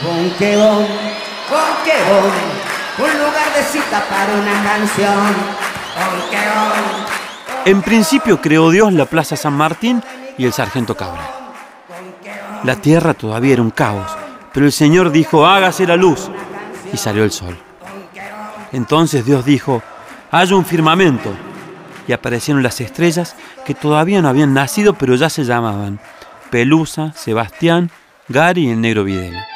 Bonquebón, Bonquebón, un lugar de cita para una canción. Bonquebón. En principio creó Dios la Plaza San Martín y el Sargento Cabral. La tierra todavía era un caos, pero el Señor dijo, hágase la luz, y salió el sol. Entonces Dios dijo, haya un firmamento, y aparecieron las estrellas que todavía no habían nacido, pero ya se llamaban Pelusa, Sebastián, Gary y el negro Videla.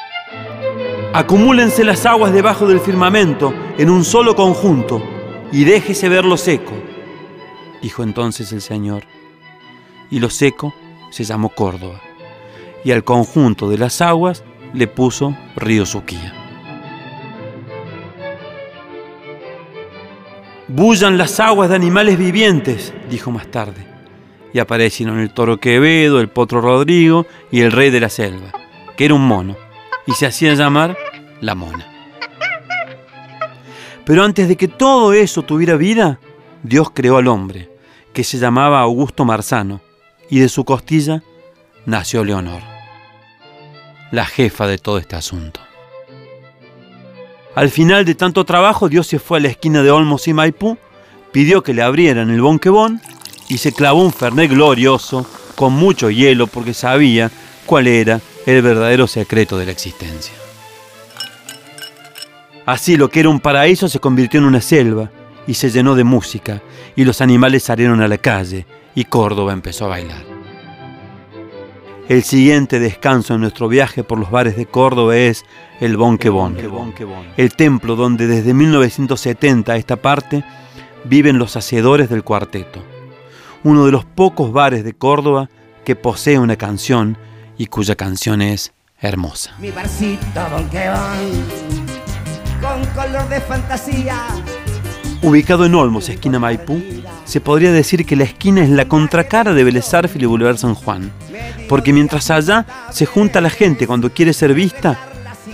Acumúlense las aguas debajo del firmamento en un solo conjunto y déjese ver lo seco, dijo entonces el Señor. Y lo seco se llamó Córdoba, y al conjunto de las aguas le puso Río Suquía. Bullan las aguas de animales vivientes, dijo más tarde, y aparecieron el toro Quevedo, el potro Rodrigo y el rey de la selva, que era un mono, y se hacía llamar la mona. Pero antes de que todo eso tuviera vida, Dios creó al hombre, que se llamaba Augusto Marzano, y de su costilla nació Leonor, la jefa de todo este asunto. Al final de tanto trabajo, Dios se fue a la esquina de Olmos y Maipú, pidió que le abrieran el bonquebón y se clavó un fernet glorioso con mucho hielo porque sabía cuál era el verdadero secreto de la existencia. Así lo que era un paraíso se convirtió en una selva y se llenó de música y los animales salieron a la calle y Córdoba empezó a bailar. El siguiente descanso en nuestro viaje por los bares de Córdoba es el Bonquebón, el templo donde desde 1970 a esta parte viven los hacedores del cuarteto, uno de los pocos bares de Córdoba que posee una canción y cuya canción es hermosa. Mi barcito Bonquebón con color de fantasía. Ubicado en Olmos, esquina Maipú, se podría decir que la esquina es la contracara de Vélez y Boulevard San Juan, porque mientras allá se junta la gente cuando quiere ser vista,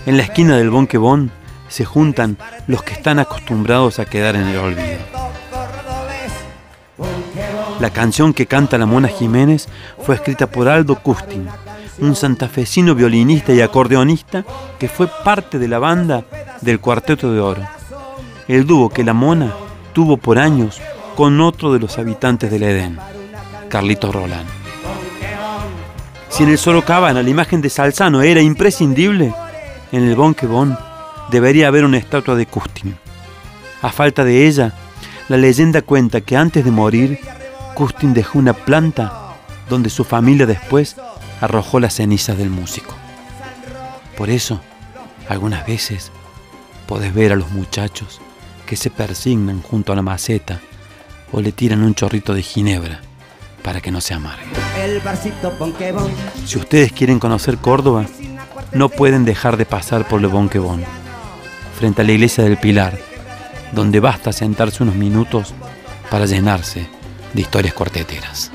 en la esquina del Bonquebón se juntan los que están acostumbrados a quedar en el olvido. La canción que canta la Mona Jiménez fue escrita por Aldo Custin, un santafesino violinista y acordeonista que fue parte de la banda del Cuarteto de Oro, el dúo que la Mona tuvo por años con otro de los habitantes del Edén, Carlitos Roland. Si en el Sorocabana la imagen de Salzano era imprescindible, en el Bonquebón debería haber una estatua de Custin. A falta de ella, la leyenda cuenta que antes de morir, Custin dejó una planta donde su familia después arrojó las cenizas del músico. Por eso, algunas veces podés ver a los muchachos que se persignan junto a la maceta o le tiran un chorrito de ginebra para que no se amargue. Si ustedes quieren conocer Córdoba, no pueden dejar de pasar por Le Bonquebón, frente a la iglesia del Pilar, donde basta sentarse unos minutos para llenarse de historias corteteras.